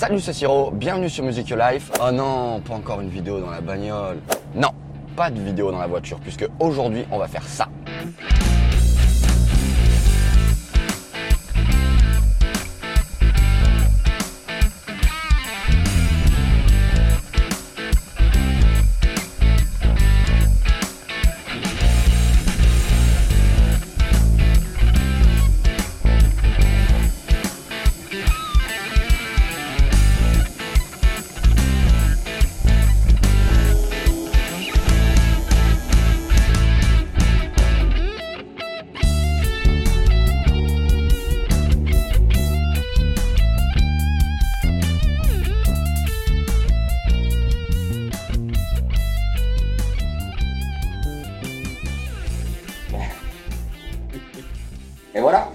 Salut c'est Siro, bienvenue sur Music Your Life. Oh non, pas encore une vidéo dans la bagnole. Non, pas de vidéo dans la voiture puisque aujourd'hui on va faire ça. Et voilà.